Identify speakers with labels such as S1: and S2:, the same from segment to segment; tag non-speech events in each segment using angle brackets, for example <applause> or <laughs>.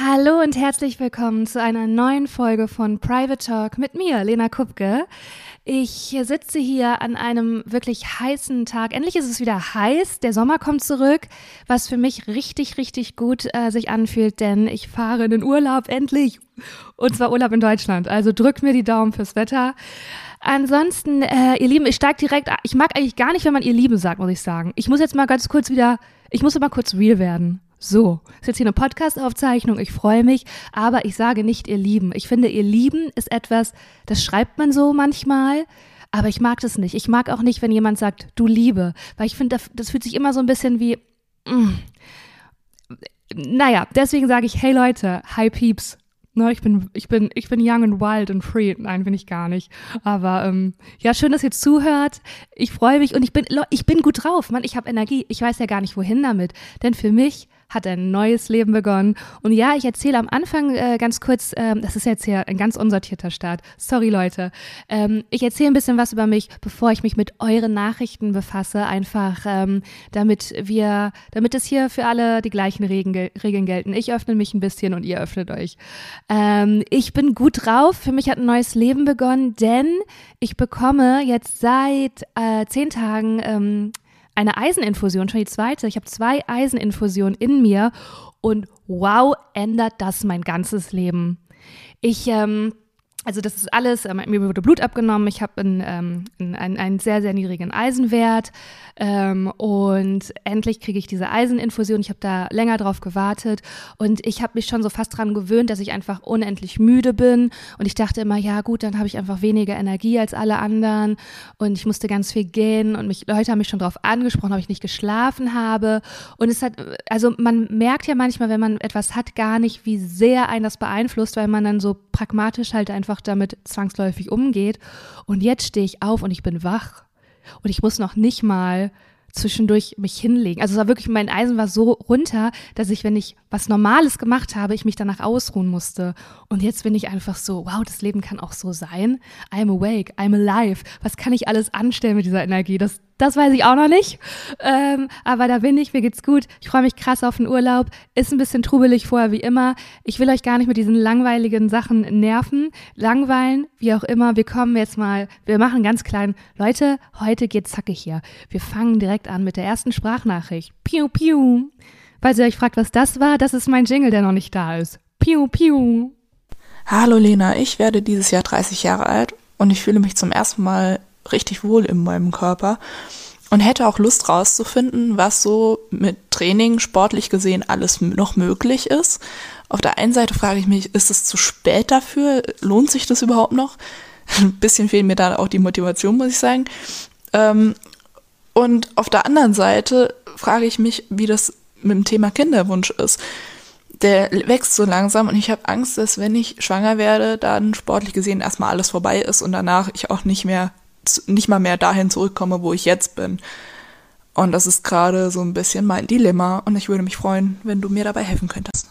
S1: Hallo und herzlich willkommen zu einer neuen Folge von Private Talk mit mir, Lena Kupke. Ich sitze hier an einem wirklich heißen Tag. Endlich ist es wieder heiß. Der Sommer kommt zurück, was für mich richtig, richtig gut äh, sich anfühlt, denn ich fahre in den Urlaub endlich. Und zwar Urlaub in Deutschland. Also drückt mir die Daumen fürs Wetter. Ansonsten, äh, ihr Lieben, ich steige direkt. Ich mag eigentlich gar nicht, wenn man ihr Lieben sagt, muss ich sagen. Ich muss jetzt mal ganz kurz wieder. Ich muss mal kurz real werden. So, ist jetzt hier eine Podcast-Aufzeichnung, ich freue mich, aber ich sage nicht ihr Lieben. Ich finde, ihr Lieben ist etwas, das schreibt man so manchmal, aber ich mag das nicht. Ich mag auch nicht, wenn jemand sagt, du Liebe, weil ich finde, das, das, fühlt sich immer so ein bisschen wie, mm. naja, deswegen sage ich, hey Leute, hi Peeps. Ne, ich bin, ich bin, ich bin young and wild and free. Nein, bin ich gar nicht. Aber ähm, ja, schön, dass ihr zuhört. Ich freue mich und ich bin, ich bin gut drauf. Mann, ich habe Energie. Ich weiß ja gar nicht, wohin damit. Denn für mich hat ein neues Leben begonnen. Und ja, ich erzähle am Anfang äh, ganz kurz, ähm, das ist jetzt hier ein ganz unsortierter Start. Sorry, Leute. Ähm, ich erzähle ein bisschen was über mich, bevor ich mich mit euren Nachrichten befasse, einfach ähm, damit wir, damit es hier für alle die gleichen Regeln, Regeln gelten. Ich öffne mich ein bisschen und ihr öffnet euch. Ähm, ich bin gut drauf. Für mich hat ein neues Leben begonnen, denn ich bekomme jetzt seit äh, zehn Tagen ähm, eine Eiseninfusion, schon die zweite. Ich habe zwei Eiseninfusionen in mir und wow, ändert das mein ganzes Leben. Ich ähm, also das ist alles, äh, mir wurde Blut abgenommen, ich habe einen, ähm, einen, einen, sehr, sehr niedrigen Eisenwert. Ähm, und endlich kriege ich diese Eiseninfusion. Ich habe da länger drauf gewartet. Und ich habe mich schon so fast dran gewöhnt, dass ich einfach unendlich müde bin. Und ich dachte immer, ja gut, dann habe ich einfach weniger Energie als alle anderen. Und ich musste ganz viel gehen. Und mich, Leute haben mich schon darauf angesprochen, ob ich nicht geschlafen habe. Und es hat, also man merkt ja manchmal, wenn man etwas hat, gar nicht, wie sehr einen das beeinflusst, weil man dann so pragmatisch halt einfach einfach damit zwangsläufig umgeht. Und jetzt stehe ich auf und ich bin wach. Und ich muss noch nicht mal zwischendurch mich hinlegen. Also es war wirklich, mein Eisen war so runter, dass ich, wenn ich was Normales gemacht habe, ich mich danach ausruhen musste. Und jetzt bin ich einfach so, wow, das Leben kann auch so sein. I'm awake, I'm alive. Was kann ich alles anstellen mit dieser Energie? Das, das weiß ich auch noch nicht. Ähm, aber da bin ich, mir geht's gut. Ich freue mich krass auf den Urlaub. Ist ein bisschen trubelig vorher, wie immer. Ich will euch gar nicht mit diesen langweiligen Sachen nerven. Langweilen, wie auch immer. Wir kommen jetzt mal, wir machen ganz klein. Leute, heute geht's zackig hier. Wir fangen direkt an mit der ersten Sprachnachricht. Piu, piu. Falls ihr euch fragt, was das war, das ist mein Jingle, der noch nicht da ist. Piu, piu.
S2: Hallo Lena, ich werde dieses Jahr 30 Jahre alt und ich fühle mich zum ersten Mal richtig wohl in meinem Körper und hätte auch Lust rauszufinden, was so mit Training sportlich gesehen alles noch möglich ist. Auf der einen Seite frage ich mich, ist es zu spät dafür? Lohnt sich das überhaupt noch? Ein <laughs> bisschen fehlt mir da auch die Motivation, muss ich sagen. Ähm, und auf der anderen Seite frage ich mich, wie das mit dem Thema Kinderwunsch ist. Der wächst so langsam und ich habe Angst, dass wenn ich schwanger werde, dann sportlich gesehen erstmal alles vorbei ist und danach ich auch nicht mehr nicht mal mehr dahin zurückkomme, wo ich jetzt bin. Und das ist gerade so ein bisschen mein Dilemma und ich würde mich freuen, wenn du mir dabei helfen könntest.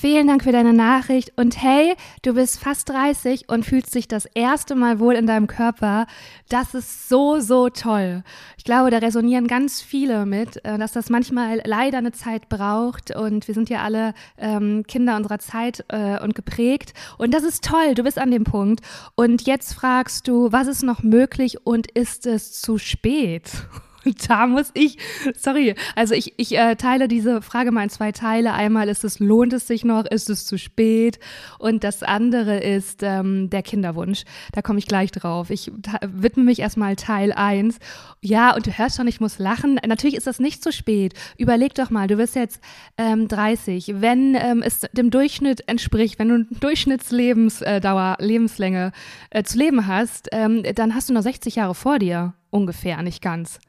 S1: Vielen Dank für deine Nachricht. Und hey, du bist fast 30 und fühlst dich das erste Mal wohl in deinem Körper. Das ist so, so toll. Ich glaube, da resonieren ganz viele mit, äh, dass das manchmal leider eine Zeit braucht. Und wir sind ja alle ähm, Kinder unserer Zeit äh, und geprägt. Und das ist toll. Du bist an dem Punkt. Und jetzt fragst du, was ist noch möglich und ist es zu spät? <laughs> <laughs> Da muss ich, sorry, also ich, ich äh, teile diese Frage mal in zwei Teile. Einmal ist es, lohnt es sich noch, ist es zu spät? Und das andere ist ähm, der Kinderwunsch. Da komme ich gleich drauf. Ich widme mich erstmal Teil 1. Ja, und du hörst schon, ich muss lachen. Natürlich ist das nicht zu spät. Überleg doch mal, du bist jetzt ähm, 30. Wenn ähm, es dem Durchschnitt entspricht, wenn du Durchschnittslebensdauer, äh, Lebenslänge äh, zu leben hast, ähm, dann hast du noch 60 Jahre vor dir. Ungefähr, nicht ganz.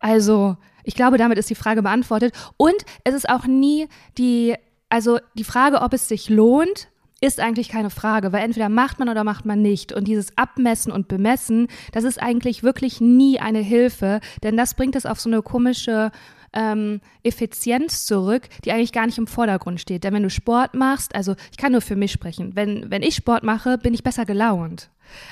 S1: Also, ich glaube, damit ist die Frage beantwortet. Und es ist auch nie die, also die Frage, ob es sich lohnt, ist eigentlich keine Frage, weil entweder macht man oder macht man nicht. Und dieses Abmessen und Bemessen, das ist eigentlich wirklich nie eine Hilfe, denn das bringt es auf so eine komische ähm, Effizienz zurück, die eigentlich gar nicht im Vordergrund steht. Denn wenn du Sport machst, also ich kann nur für mich sprechen, wenn, wenn ich Sport mache, bin ich besser gelaunt.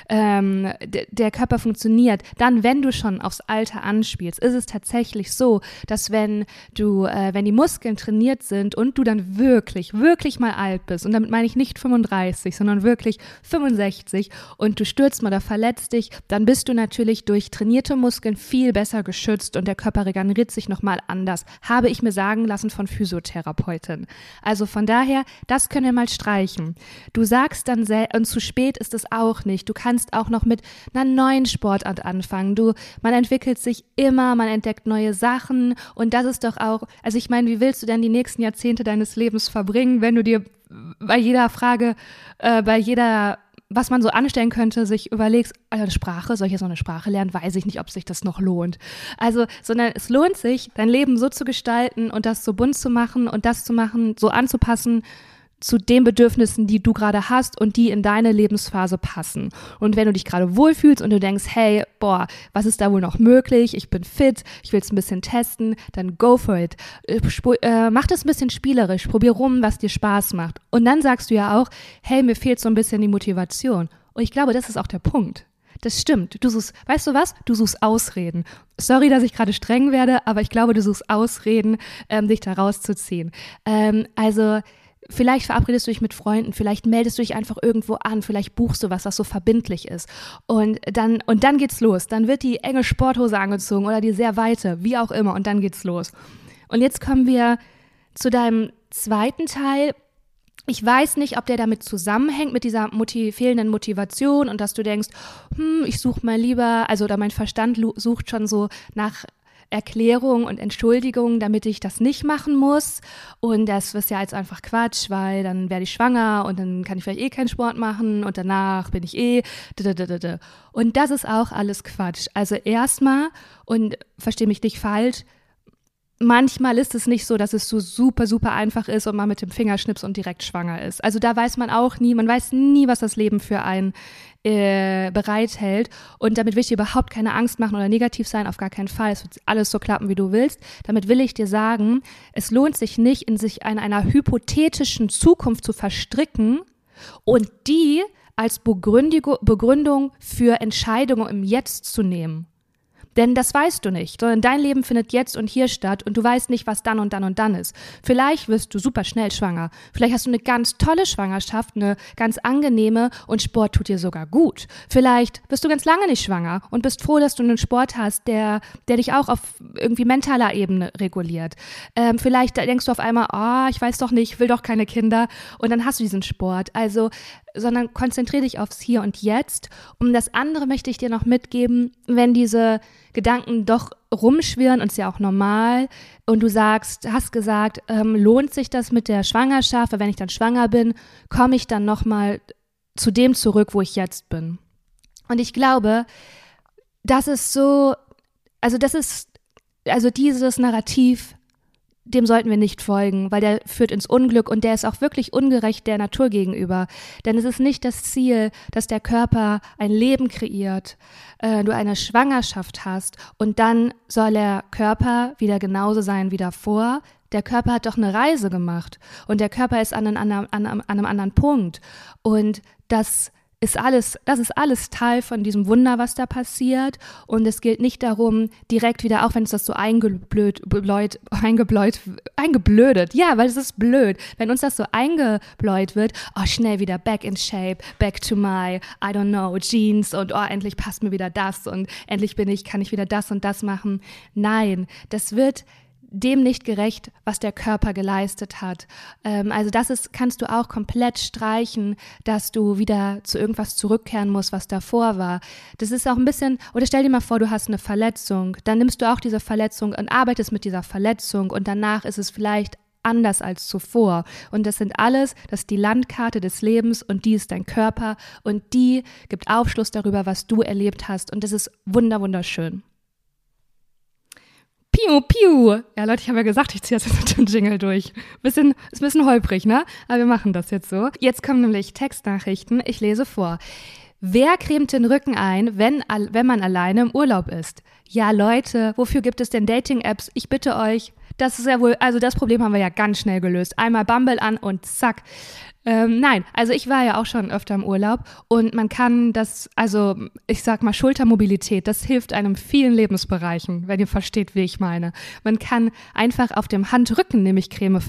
S1: Ähm, der Körper funktioniert, dann, wenn du schon aufs Alter anspielst, ist es tatsächlich so, dass wenn du, äh, wenn die Muskeln trainiert sind und du dann wirklich, wirklich mal alt bist, und damit meine ich nicht 35, sondern wirklich 65 und du stürzt mal oder verletzt dich, dann bist du natürlich durch trainierte Muskeln viel besser geschützt und der Körper regeneriert sich nochmal anders, habe ich mir sagen lassen von Physiotherapeutin. Also von daher, das können wir mal streichen. Du sagst dann, und zu spät ist es auch nicht. Du kannst auch noch mit einer neuen Sportart anfangen. Du, man entwickelt sich immer, man entdeckt neue Sachen und das ist doch auch, also ich meine, wie willst du denn die nächsten Jahrzehnte deines Lebens verbringen, wenn du dir bei jeder Frage, äh, bei jeder was man so anstellen könnte, sich überlegst, also eine Sprache, soll ich jetzt noch eine Sprache lernen? Weiß ich nicht, ob sich das noch lohnt. Also, sondern es lohnt sich, dein Leben so zu gestalten und das so bunt zu machen und das zu machen, so anzupassen, zu den Bedürfnissen, die du gerade hast und die in deine Lebensphase passen. Und wenn du dich gerade wohlfühlst und du denkst, hey, boah, was ist da wohl noch möglich? Ich bin fit, ich will es ein bisschen testen, dann go for it. Äh, äh, mach das ein bisschen spielerisch, probier rum, was dir Spaß macht. Und dann sagst du ja auch, hey, mir fehlt so ein bisschen die Motivation. Und ich glaube, das ist auch der Punkt. Das stimmt. Du suchst, weißt du was? Du suchst Ausreden. Sorry, dass ich gerade streng werde, aber ich glaube, du suchst Ausreden, ähm, dich da rauszuziehen. Ähm, also, Vielleicht verabredest du dich mit Freunden, vielleicht meldest du dich einfach irgendwo an, vielleicht buchst du was, was so verbindlich ist. Und dann, und dann geht's los. Dann wird die enge Sporthose angezogen oder die sehr weite, wie auch immer, und dann geht's los. Und jetzt kommen wir zu deinem zweiten Teil. Ich weiß nicht, ob der damit zusammenhängt, mit dieser motiv fehlenden Motivation und dass du denkst, hm, ich suche mal lieber, also oder mein Verstand sucht schon so nach Erklärung und Entschuldigung, damit ich das nicht machen muss. Und das ist ja jetzt einfach Quatsch, weil dann werde ich schwanger und dann kann ich vielleicht eh keinen Sport machen und danach bin ich eh. Und das ist auch alles Quatsch. Also erstmal, und verstehe mich nicht falsch, manchmal ist es nicht so, dass es so super, super einfach ist und man mit dem Finger schnips und direkt schwanger ist. Also da weiß man auch nie, man weiß nie, was das Leben für einen äh, bereithält. Und damit will ich dir überhaupt keine Angst machen oder negativ sein, auf gar keinen Fall. Es wird alles so klappen, wie du willst. Damit will ich dir sagen, es lohnt sich nicht, in sich in einer hypothetischen Zukunft zu verstricken und die als Begründung für Entscheidungen im Jetzt zu nehmen. Denn das weißt du nicht, sondern dein Leben findet jetzt und hier statt und du weißt nicht, was dann und dann und dann ist. Vielleicht wirst du super schnell schwanger. Vielleicht hast du eine ganz tolle Schwangerschaft, eine ganz angenehme und Sport tut dir sogar gut. Vielleicht wirst du ganz lange nicht schwanger und bist froh, dass du einen Sport hast, der, der dich auch auf irgendwie mentaler Ebene reguliert. Ähm, vielleicht denkst du auf einmal, oh, ich weiß doch nicht, will doch keine Kinder und dann hast du diesen Sport. Also sondern konzentriere dich aufs Hier und Jetzt. Und das andere möchte ich dir noch mitgeben, wenn diese Gedanken doch rumschwirren und ist ja auch normal und du sagst, hast gesagt, ähm, lohnt sich das mit der Schwangerschaft, weil wenn ich dann schwanger bin, komme ich dann nochmal zu dem zurück, wo ich jetzt bin. Und ich glaube, das ist so, also das ist, also dieses Narrativ dem sollten wir nicht folgen, weil der führt ins Unglück und der ist auch wirklich ungerecht der Natur gegenüber. Denn es ist nicht das Ziel, dass der Körper ein Leben kreiert, äh, du eine Schwangerschaft hast und dann soll der Körper wieder genauso sein wie davor. Der Körper hat doch eine Reise gemacht und der Körper ist an einem, an, an einem anderen Punkt. Und das ist alles, das ist alles Teil von diesem Wunder, was da passiert. Und es gilt nicht darum, direkt wieder, auch wenn es das so eingeblöd, bläut, eingebläut, eingeblödet, ja, weil es ist blöd, wenn uns das so eingebläut wird, oh, schnell wieder back in shape, back to my, I don't know, Jeans und oh, endlich passt mir wieder das und endlich bin ich, kann ich wieder das und das machen. Nein, das wird dem nicht gerecht, was der Körper geleistet hat. Ähm, also das ist, kannst du auch komplett streichen, dass du wieder zu irgendwas zurückkehren musst, was davor war. Das ist auch ein bisschen, oder stell dir mal vor, du hast eine Verletzung, dann nimmst du auch diese Verletzung und arbeitest mit dieser Verletzung und danach ist es vielleicht anders als zuvor. Und das sind alles, das ist die Landkarte des Lebens und die ist dein Körper und die gibt Aufschluss darüber, was du erlebt hast und das ist wunder wunderschön. Piu, piu. Ja, Leute, ich habe ja gesagt, ich ziehe jetzt mit dem Jingle durch. Bisschen, ist ein bisschen holprig, ne? Aber wir machen das jetzt so. Jetzt kommen nämlich Textnachrichten. Ich lese vor. Wer cremt den Rücken ein, wenn, wenn man alleine im Urlaub ist? Ja, Leute, wofür gibt es denn Dating-Apps? Ich bitte euch, Das ist ja wohl, also das Problem haben wir ja ganz schnell gelöst. Einmal Bumble an und zack. Ähm, nein, also ich war ja auch schon öfter im Urlaub und man kann das, also ich sag mal Schultermobilität, das hilft einem vielen Lebensbereichen, wenn ihr versteht, wie ich meine. Man kann einfach auf dem Handrücken nämlich Creme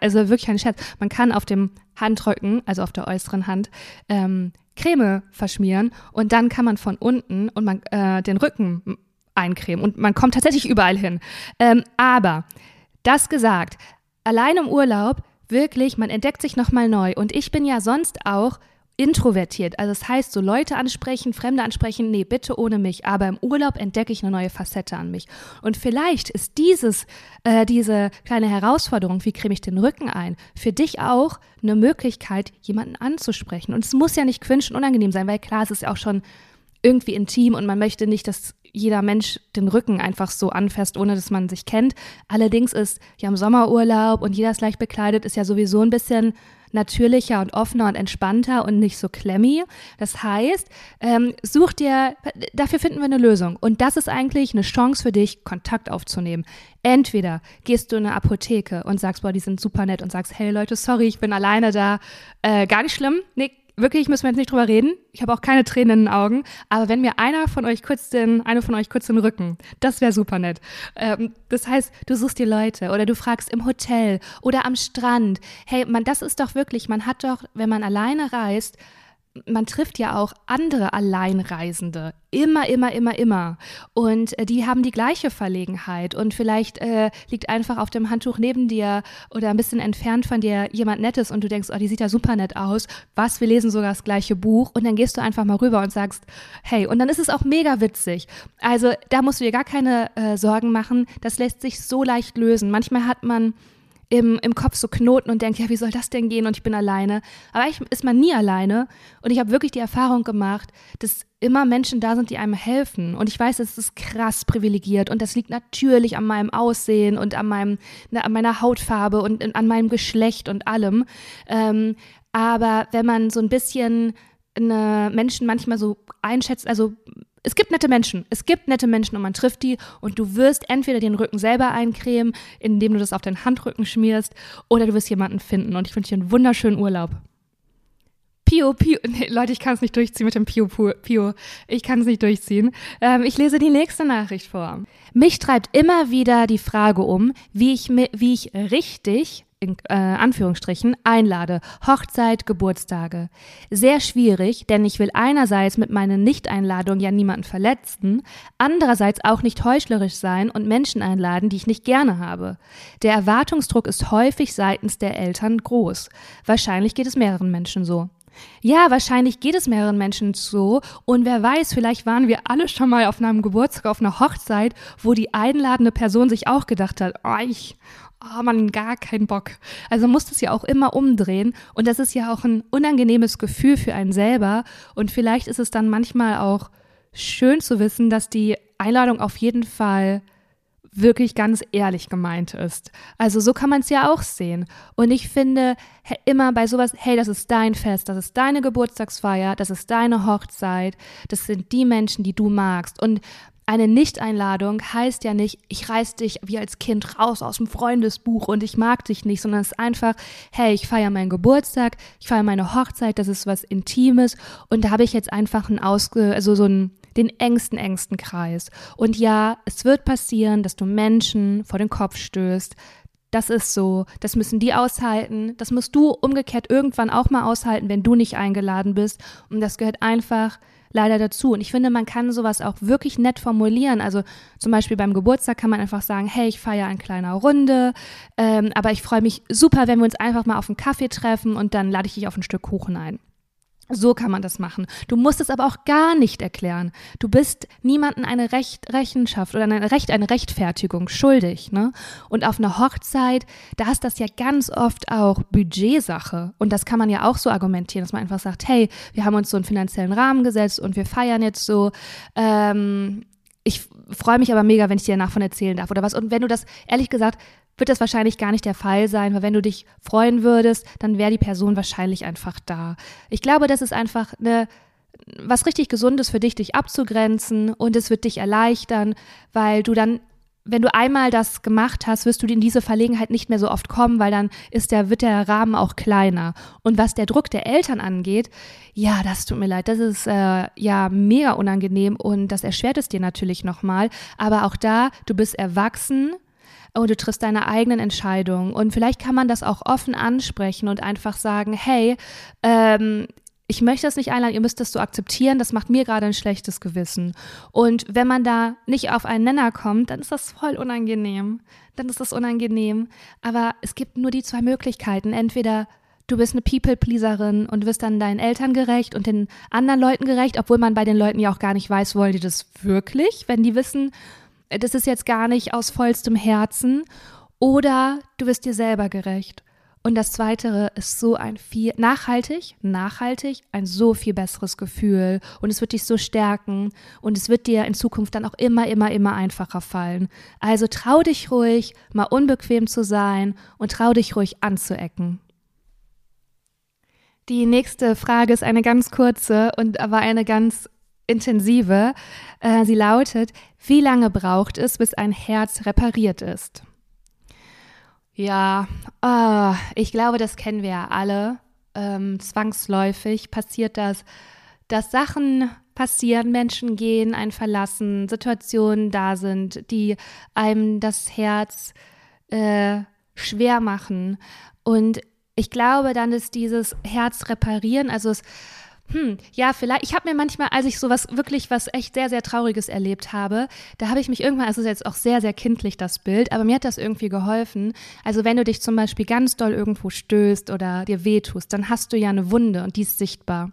S1: also wirklich ein Scherz, man kann auf dem Handrücken, also auf der äußeren Hand, ähm, Creme verschmieren und dann kann man von unten und man äh, den Rücken eincremen und man kommt tatsächlich überall hin. Ähm, aber das gesagt, allein im Urlaub wirklich, man entdeckt sich nochmal neu. Und ich bin ja sonst auch introvertiert. Also das heißt, so Leute ansprechen, Fremde ansprechen, nee, bitte ohne mich. Aber im Urlaub entdecke ich eine neue Facette an mich. Und vielleicht ist dieses, äh, diese kleine Herausforderung, wie creme ich den Rücken ein, für dich auch eine Möglichkeit, jemanden anzusprechen. Und es muss ja nicht quinschen unangenehm sein, weil klar, es ist ja auch schon irgendwie intim und man möchte nicht, dass jeder Mensch den Rücken einfach so anfasst, ohne dass man sich kennt. Allerdings ist ja im Sommerurlaub und jeder ist leicht bekleidet, ist ja sowieso ein bisschen natürlicher und offener und entspannter und nicht so klemmy. Das heißt, ähm, such dir, dafür finden wir eine Lösung. Und das ist eigentlich eine Chance für dich, Kontakt aufzunehmen. Entweder gehst du in eine Apotheke und sagst, boah, die sind super nett und sagst, hey Leute, sorry, ich bin alleine da. Äh, gar nicht schlimm. Nee, wirklich müssen wir jetzt nicht drüber reden. Ich habe auch keine Tränen in den Augen. Aber wenn mir einer von euch kurz den, eine von euch kurz den Rücken, das wäre super nett. Ähm, das heißt, du suchst dir Leute oder du fragst im Hotel oder am Strand. Hey, man, das ist doch wirklich, man hat doch, wenn man alleine reist, man trifft ja auch andere Alleinreisende. Immer, immer, immer, immer. Und äh, die haben die gleiche Verlegenheit. Und vielleicht äh, liegt einfach auf dem Handtuch neben dir oder ein bisschen entfernt von dir jemand Nettes und du denkst, oh, die sieht ja super nett aus. Was, wir lesen sogar das gleiche Buch. Und dann gehst du einfach mal rüber und sagst, hey, und dann ist es auch mega witzig. Also da musst du dir gar keine äh, Sorgen machen. Das lässt sich so leicht lösen. Manchmal hat man im, im Kopf so knoten und denkt, ja, wie soll das denn gehen und ich bin alleine. Aber eigentlich ist man nie alleine und ich habe wirklich die Erfahrung gemacht, dass immer Menschen da sind, die einem helfen. Und ich weiß, es ist krass privilegiert und das liegt natürlich an meinem Aussehen und an, meinem, an meiner Hautfarbe und an meinem Geschlecht und allem. Ähm, aber wenn man so ein bisschen eine Menschen manchmal so einschätzt, also es gibt nette Menschen. Es gibt nette Menschen und man trifft die und du wirst entweder den Rücken selber eincremen, indem du das auf deinen Handrücken schmierst, oder du wirst jemanden finden. Und ich wünsche dir einen wunderschönen Urlaub. Pio, Pio, <laughs> nee, Leute, ich kann es nicht durchziehen mit dem Pio, Pio. Ich kann es nicht durchziehen. Ähm, ich lese die nächste Nachricht vor. Mich treibt immer wieder die Frage um, wie ich, wie ich richtig in äh, Anführungsstrichen einlade. Hochzeit, Geburtstage. Sehr schwierig, denn ich will einerseits mit meinen Nicht-Einladungen ja niemanden verletzen, andererseits auch nicht heuchlerisch sein und Menschen einladen, die ich nicht gerne habe. Der Erwartungsdruck ist häufig seitens der Eltern groß. Wahrscheinlich geht es mehreren Menschen so. Ja, wahrscheinlich geht es mehreren Menschen so. Und wer weiß, vielleicht waren wir alle schon mal auf einem Geburtstag, auf einer Hochzeit, wo die einladende Person sich auch gedacht hat, oh, ich, oh man, gar keinen Bock. Also muss das ja auch immer umdrehen. Und das ist ja auch ein unangenehmes Gefühl für einen selber. Und vielleicht ist es dann manchmal auch schön zu wissen, dass die Einladung auf jeden Fall wirklich ganz ehrlich gemeint ist. Also so kann man es ja auch sehen. Und ich finde immer bei sowas, hey, das ist dein Fest, das ist deine Geburtstagsfeier, das ist deine Hochzeit, das sind die Menschen, die du magst. Und eine Nicht-Einladung heißt ja nicht, ich reiß dich wie als Kind raus aus dem Freundesbuch und ich mag dich nicht, sondern es ist einfach, hey, ich feiere meinen Geburtstag, ich feiere meine Hochzeit, das ist was Intimes und da habe ich jetzt einfach ein Ausge, also so ein den engsten, engsten Kreis. Und ja, es wird passieren, dass du Menschen vor den Kopf stößt. Das ist so, das müssen die aushalten. Das musst du umgekehrt irgendwann auch mal aushalten, wenn du nicht eingeladen bist. Und das gehört einfach leider dazu. Und ich finde, man kann sowas auch wirklich nett formulieren. Also zum Beispiel beim Geburtstag kann man einfach sagen, hey, ich feiere in kleiner Runde, ähm, aber ich freue mich super, wenn wir uns einfach mal auf einen Kaffee treffen und dann lade ich dich auf ein Stück Kuchen ein. So kann man das machen. Du musst es aber auch gar nicht erklären. Du bist niemandem eine Recht, Rechenschaft oder ein Recht, eine Rechtfertigung schuldig. Ne? Und auf einer Hochzeit, da ist das ja ganz oft auch Budgetsache. Und das kann man ja auch so argumentieren, dass man einfach sagt, hey, wir haben uns so einen finanziellen Rahmen gesetzt und wir feiern jetzt so. Ähm, ich freue mich aber mega, wenn ich dir danach von erzählen darf oder was. Und wenn du das, ehrlich gesagt, wird das wahrscheinlich gar nicht der Fall sein, weil wenn du dich freuen würdest, dann wäre die Person wahrscheinlich einfach da. Ich glaube, das ist einfach eine was richtig Gesundes für dich, dich abzugrenzen und es wird dich erleichtern, weil du dann wenn du einmal das gemacht hast, wirst du in diese Verlegenheit nicht mehr so oft kommen, weil dann ist der, wird der Rahmen auch kleiner. Und was der Druck der Eltern angeht, ja, das tut mir leid, das ist äh, ja mega unangenehm und das erschwert es dir natürlich nochmal. Aber auch da, du bist erwachsen, und du triffst deine eigenen Entscheidungen. Und vielleicht kann man das auch offen ansprechen und einfach sagen, hey, ähm, ich möchte das nicht einladen, ihr müsst das so akzeptieren, das macht mir gerade ein schlechtes Gewissen. Und wenn man da nicht auf einen Nenner kommt, dann ist das voll unangenehm. Dann ist das unangenehm. Aber es gibt nur die zwei Möglichkeiten. Entweder du bist eine People-Pleaserin und wirst dann deinen Eltern gerecht und den anderen Leuten gerecht, obwohl man bei den Leuten ja auch gar nicht weiß, wollen die das wirklich, wenn die wissen, das ist jetzt gar nicht aus vollstem Herzen. Oder du wirst dir selber gerecht. Und das Zweite ist so ein viel, nachhaltig, nachhaltig, ein so viel besseres Gefühl. Und es wird dich so stärken und es wird dir in Zukunft dann auch immer, immer, immer einfacher fallen. Also trau dich ruhig, mal unbequem zu sein und trau dich ruhig anzuecken. Die nächste Frage ist eine ganz kurze und aber eine ganz intensive. Äh, sie lautet, wie lange braucht es, bis ein Herz repariert ist? Ja, oh, ich glaube, das kennen wir ja alle. Ähm, zwangsläufig passiert das, dass Sachen passieren, Menschen gehen, einen verlassen, Situationen da sind, die einem das Herz äh, schwer machen. Und ich glaube, dann ist dieses Herz reparieren, also es hm, ja, vielleicht. Ich habe mir manchmal, als ich sowas wirklich was echt sehr, sehr Trauriges erlebt habe, da habe ich mich irgendwann, also ist jetzt auch sehr, sehr kindlich das Bild, aber mir hat das irgendwie geholfen. Also wenn du dich zum Beispiel ganz doll irgendwo stößt oder dir wehtust, dann hast du ja eine Wunde und die ist sichtbar.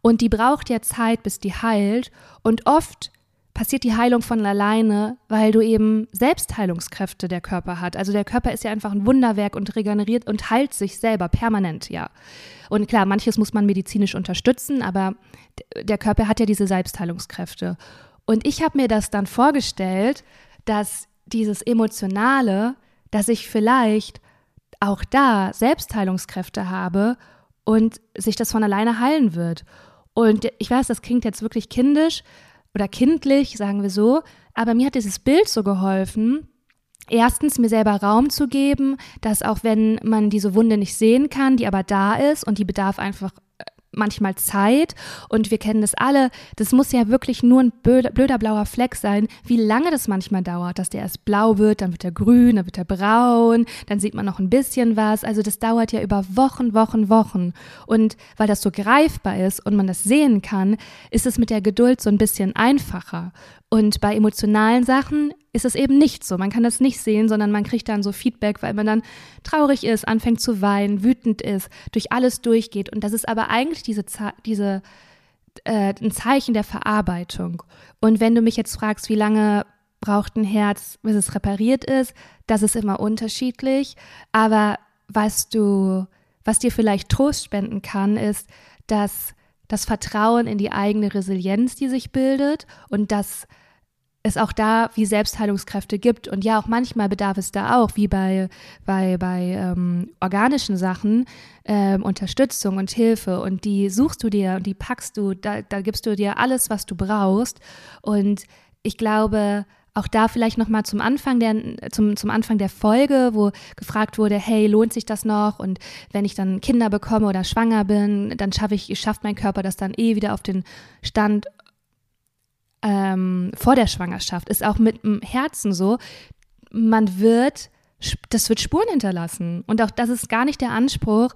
S1: Und die braucht ja Zeit, bis die heilt. Und oft passiert die Heilung von alleine, weil du eben Selbstheilungskräfte der Körper hat. Also der Körper ist ja einfach ein Wunderwerk und regeneriert und heilt sich selber permanent, ja. Und klar, manches muss man medizinisch unterstützen, aber der Körper hat ja diese Selbstheilungskräfte. Und ich habe mir das dann vorgestellt, dass dieses Emotionale, dass ich vielleicht auch da Selbstheilungskräfte habe und sich das von alleine heilen wird. Und ich weiß, das klingt jetzt wirklich kindisch oder kindlich, sagen wir so, aber mir hat dieses Bild so geholfen, erstens mir selber Raum zu geben, dass auch wenn man diese Wunde nicht sehen kann, die aber da ist und die bedarf einfach manchmal Zeit und wir kennen das alle, das muss ja wirklich nur ein blöder, blöder, blauer Fleck sein, wie lange das manchmal dauert, dass der erst blau wird, dann wird er grün, dann wird er braun, dann sieht man noch ein bisschen was, also das dauert ja über Wochen, Wochen, Wochen. Und weil das so greifbar ist und man das sehen kann, ist es mit der Geduld so ein bisschen einfacher und bei emotionalen Sachen ist es eben nicht so. Man kann das nicht sehen, sondern man kriegt dann so Feedback, weil man dann traurig ist, anfängt zu weinen, wütend ist, durch alles durchgeht. Und das ist aber eigentlich diese, diese äh, ein Zeichen der Verarbeitung. Und wenn du mich jetzt fragst, wie lange braucht ein Herz, bis es repariert ist, das ist immer unterschiedlich. Aber was du, was dir vielleicht Trost spenden kann, ist, dass das Vertrauen in die eigene Resilienz, die sich bildet und das es auch da wie Selbstheilungskräfte gibt. Und ja, auch manchmal bedarf es da auch, wie bei, bei, bei ähm, organischen Sachen, ähm, Unterstützung und Hilfe. Und die suchst du dir und die packst du, da, da gibst du dir alles, was du brauchst. Und ich glaube, auch da vielleicht nochmal zum Anfang der, zum, zum Anfang der Folge, wo gefragt wurde, hey, lohnt sich das noch? Und wenn ich dann Kinder bekomme oder schwanger bin, dann schaffe ich, schafft mein Körper das dann eh wieder auf den Stand ähm, vor der Schwangerschaft, ist auch mit dem Herzen so, man wird, das wird Spuren hinterlassen. Und auch das ist gar nicht der Anspruch,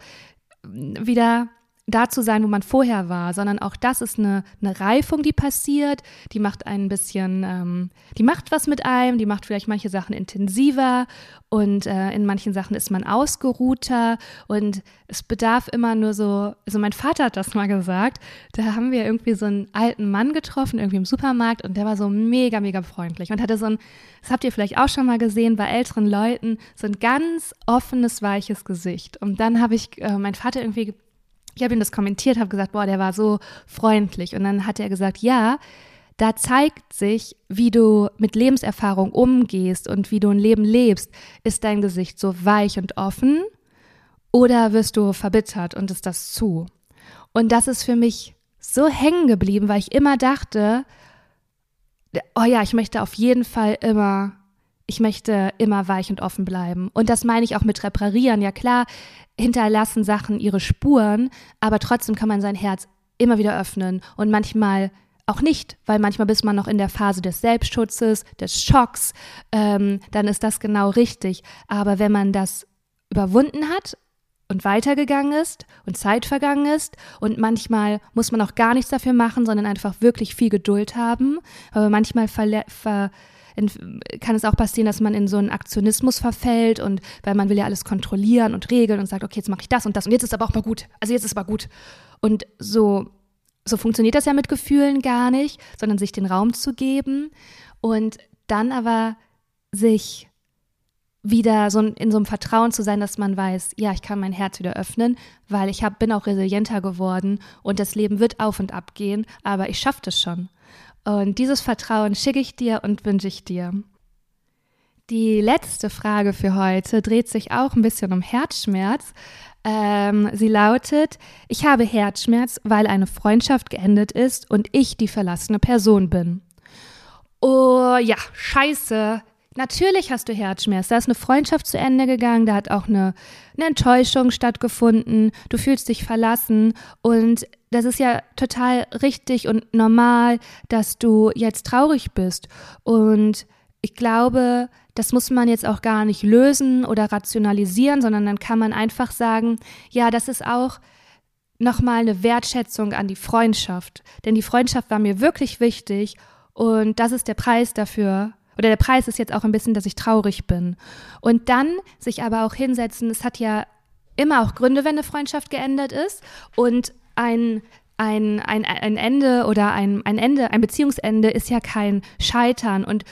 S1: wieder da zu sein, wo man vorher war, sondern auch das ist eine, eine Reifung, die passiert, die macht ein bisschen, ähm, die macht was mit einem, die macht vielleicht manche Sachen intensiver und äh, in manchen Sachen ist man ausgeruhter und es bedarf immer nur so, also mein Vater hat das mal gesagt, da haben wir irgendwie so einen alten Mann getroffen, irgendwie im Supermarkt und der war so mega, mega freundlich und hatte so ein, das habt ihr vielleicht auch schon mal gesehen, bei älteren Leuten, so ein ganz offenes, weiches Gesicht. Und dann habe ich äh, mein Vater irgendwie ich habe ihm das kommentiert, habe gesagt, boah, der war so freundlich. Und dann hat er gesagt, ja, da zeigt sich, wie du mit Lebenserfahrung umgehst und wie du ein Leben lebst. Ist dein Gesicht so weich und offen oder wirst du verbittert und ist das zu? Und das ist für mich so hängen geblieben, weil ich immer dachte, oh ja, ich möchte auf jeden Fall immer ich möchte immer weich und offen bleiben. Und das meine ich auch mit reparieren. Ja klar, hinterlassen Sachen ihre Spuren, aber trotzdem kann man sein Herz immer wieder öffnen und manchmal auch nicht, weil manchmal bist man noch in der Phase des Selbstschutzes, des Schocks, ähm, dann ist das genau richtig. Aber wenn man das überwunden hat und weitergegangen ist und Zeit vergangen ist und manchmal muss man auch gar nichts dafür machen, sondern einfach wirklich viel Geduld haben, aber manchmal ver kann es auch passieren, dass man in so einen Aktionismus verfällt und weil man will ja alles kontrollieren und regeln und sagt, okay, jetzt mache ich das und das und jetzt ist aber auch mal gut. Also jetzt ist aber gut. Und so so funktioniert das ja mit Gefühlen gar nicht, sondern sich den Raum zu geben und dann aber sich wieder so in so einem Vertrauen zu sein, dass man weiß, ja, ich kann mein Herz wieder öffnen, weil ich hab, bin auch resilienter geworden und das Leben wird auf und ab gehen, aber ich schaffe das schon. Und dieses Vertrauen schicke ich dir und wünsche ich dir. Die letzte Frage für heute dreht sich auch ein bisschen um Herzschmerz, ähm, sie lautet, ich habe Herzschmerz, weil eine Freundschaft geendet ist und ich die verlassene Person bin. Oh ja, scheiße. Natürlich hast du Herzschmerz. Da ist eine Freundschaft zu Ende gegangen, da hat auch eine, eine Enttäuschung stattgefunden. Du fühlst dich verlassen und das ist ja total richtig und normal, dass du jetzt traurig bist. Und ich glaube, das muss man jetzt auch gar nicht lösen oder rationalisieren, sondern dann kann man einfach sagen, ja, das ist auch nochmal eine Wertschätzung an die Freundschaft. Denn die Freundschaft war mir wirklich wichtig und das ist der Preis dafür. Oder der Preis ist jetzt auch ein bisschen, dass ich traurig bin. Und dann sich aber auch hinsetzen, es hat ja immer auch Gründe, wenn eine Freundschaft geendet ist. Und ein ein, ein, ein Ende oder ein, ein Ende, ein Beziehungsende ist ja kein Scheitern. Und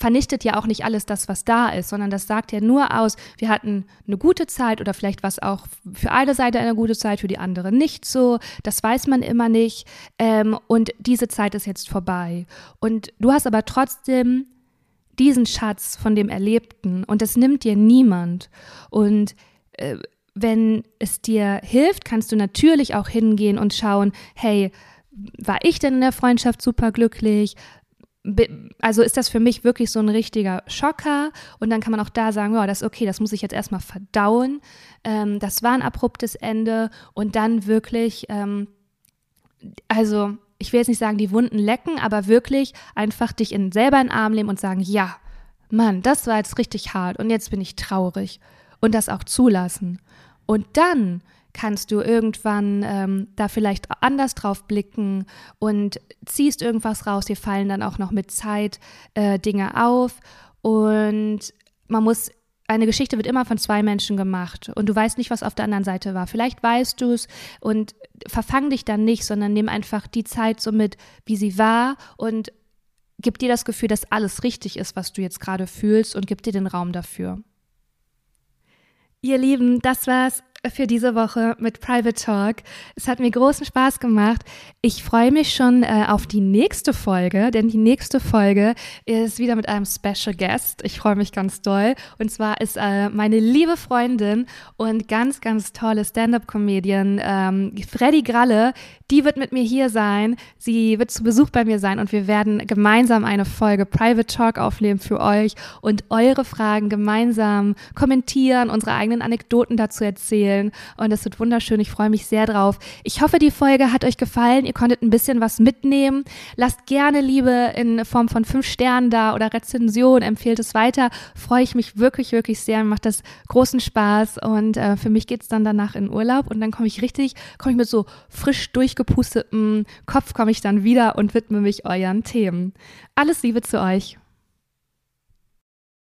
S1: vernichtet ja auch nicht alles das, was da ist, sondern das sagt ja nur aus, wir hatten eine gute Zeit oder vielleicht was auch für eine Seite eine gute Zeit, für die andere nicht so. Das weiß man immer nicht. Ähm, und diese Zeit ist jetzt vorbei. Und du hast aber trotzdem diesen Schatz von dem Erlebten und das nimmt dir niemand. Und äh, wenn es dir hilft, kannst du natürlich auch hingehen und schauen, hey, war ich denn in der Freundschaft super glücklich? also ist das für mich wirklich so ein richtiger Schocker und dann kann man auch da sagen, ja, das ist okay, das muss ich jetzt erstmal verdauen. Ähm, das war ein abruptes Ende und dann wirklich, ähm, also ich will jetzt nicht sagen, die Wunden lecken, aber wirklich einfach dich in, selber in den Arm nehmen und sagen, ja, Mann, das war jetzt richtig hart und jetzt bin ich traurig und das auch zulassen. Und dann kannst du irgendwann ähm, da vielleicht anders drauf blicken und ziehst irgendwas raus. Dir fallen dann auch noch mit Zeit äh, Dinge auf und man muss eine Geschichte wird immer von zwei Menschen gemacht und du weißt nicht, was auf der anderen Seite war. Vielleicht weißt du es und verfang dich dann nicht, sondern nimm einfach die Zeit so mit, wie sie war und gib dir das Gefühl, dass alles richtig ist, was du jetzt gerade fühlst und gib dir den Raum dafür. Ihr Lieben, das war's für diese Woche mit Private Talk. Es hat mir großen Spaß gemacht. Ich freue mich schon äh, auf die nächste Folge, denn die nächste Folge ist wieder mit einem Special Guest. Ich freue mich ganz doll. Und zwar ist äh, meine liebe Freundin und ganz, ganz tolle Stand-up-Comedian ähm, Freddy Gralle. Die wird mit mir hier sein. Sie wird zu Besuch bei mir sein und wir werden gemeinsam eine Folge Private Talk aufnehmen für euch und eure Fragen gemeinsam kommentieren, unsere eigenen Anekdoten dazu erzählen erzählen. Und es wird wunderschön. Ich freue mich sehr drauf. Ich hoffe, die Folge hat euch gefallen. Ihr konntet ein bisschen was mitnehmen. Lasst gerne Liebe in Form von fünf Sternen da oder Rezension. Empfehlt es weiter. Freue ich mich wirklich, wirklich sehr. Macht das großen Spaß. Und äh, für mich geht es dann danach in Urlaub. Und dann komme ich richtig, komme ich mit so frisch durchgepustetem Kopf komme ich dann wieder und widme mich euren Themen. Alles Liebe zu euch.